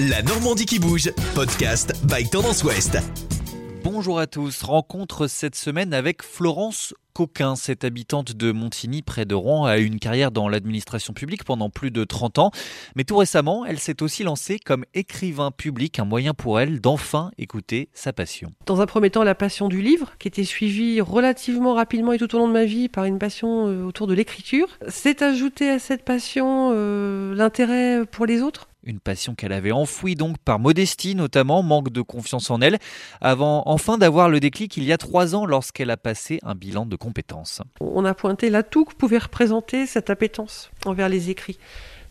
La Normandie qui bouge, podcast by Tendance Ouest. Bonjour à tous. Rencontre cette semaine avec Florence Coquin. Cette habitante de Montigny, près de Rouen, a eu une carrière dans l'administration publique pendant plus de 30 ans. Mais tout récemment, elle s'est aussi lancée comme écrivain public, un moyen pour elle d'enfin écouter sa passion. Dans un premier temps, la passion du livre, qui était suivie relativement rapidement et tout au long de ma vie par une passion euh, autour de l'écriture. C'est ajouté à cette passion euh, l'intérêt pour les autres une passion qu'elle avait enfouie donc par modestie notamment, manque de confiance en elle, avant enfin d'avoir le déclic il y a trois ans lorsqu'elle a passé un bilan de compétences. On a pointé l'atout que pouvait représenter cette appétence envers les écrits.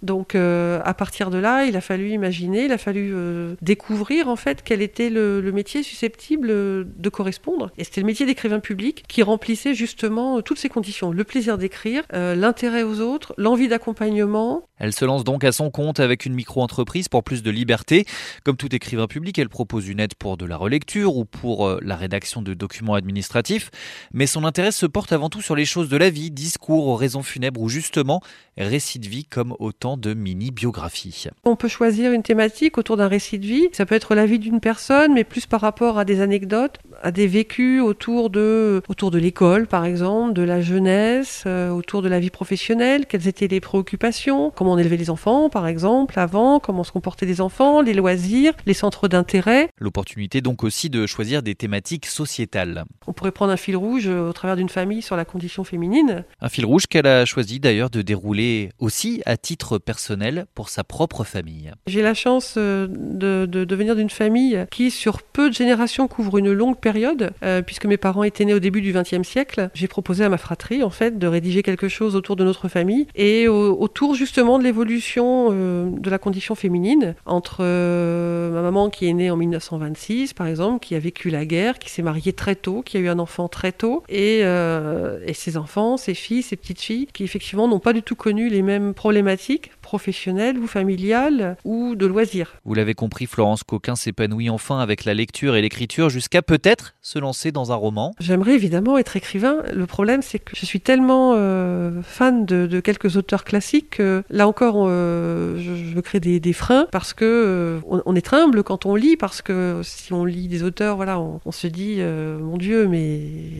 Donc euh, à partir de là, il a fallu imaginer, il a fallu euh, découvrir en fait quel était le, métier susceptible de correspondre. Et c'était le métier d'écrivain public qui remplissait justement toutes ces conditions le plaisir d'écrire, euh, l'intérêt aux autres, l'envie d'accompagnement. Elle se lance donc à son compte avec une micro-entreprise pour plus de liberté. Comme tout écrivain public, elle propose une aide pour de la relecture ou pour la rédaction de documents administratifs. Mais son intérêt se porte avant tout sur les choses de la vie, discours, raisons funèbres ou justement récits de vie comme autant de mini-biographie. On peut choisir une thématique autour d'un récit de vie. Ça peut être la vie d'une personne, mais plus par rapport à des anecdotes, à des vécus autour de, autour de l'école, par exemple, de la jeunesse, euh, autour de la vie professionnelle, quelles étaient les préoccupations, on élevait les enfants, par exemple, avant, comment se comportaient les enfants, les loisirs, les centres d'intérêt. L'opportunité donc aussi de choisir des thématiques sociétales. On pourrait prendre un fil rouge au travers d'une famille sur la condition féminine. Un fil rouge qu'elle a choisi d'ailleurs de dérouler aussi à titre personnel pour sa propre famille. J'ai la chance euh, de, de, venir d'une famille qui, sur peu de générations, couvre une longue période, euh, puisque mes parents étaient nés au début du XXe siècle. J'ai proposé à ma fratrie, en fait, de rédiger quelque chose autour de notre famille et autour justement de l'évolution euh, de la condition féminine entre ma maman qui est née en 1926, par exemple, qui a vécu la guerre, qui s'est mariée très tôt, qui a eu un enfant très tôt, et, et ses enfants, ses filles, ses petites filles, qui effectivement n'ont pas du tout connu les mêmes problématiques professionnelle ou familiale ou de loisirs. Vous l'avez compris, Florence Coquin s'épanouit enfin avec la lecture et l'écriture jusqu'à peut-être se lancer dans un roman. J'aimerais évidemment être écrivain. Le problème, c'est que je suis tellement euh, fan de, quelques auteurs classiques que là encore, euh, je, me crée des, freins parce que euh, on, est humble quand on lit parce que si on lit des auteurs, voilà, on, se dit mon Dieu, mais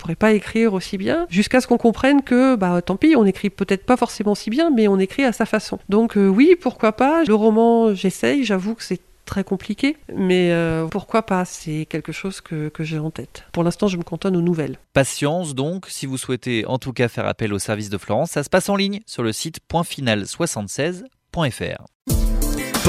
pourrais pas écrire aussi bien, jusqu'à ce qu'on comprenne que, bah, tant pis, on écrit peut-être pas forcément si bien, mais on écrit à sa façon. Donc euh, oui, pourquoi pas. Le roman, j'essaye, j'avoue que c'est très compliqué, mais euh, pourquoi pas C'est quelque chose que, que j'ai en tête. Pour l'instant, je me cantonne aux nouvelles. Patience donc, si vous souhaitez en tout cas faire appel au service de Florence, ça se passe en ligne sur le site pointfinal76.fr.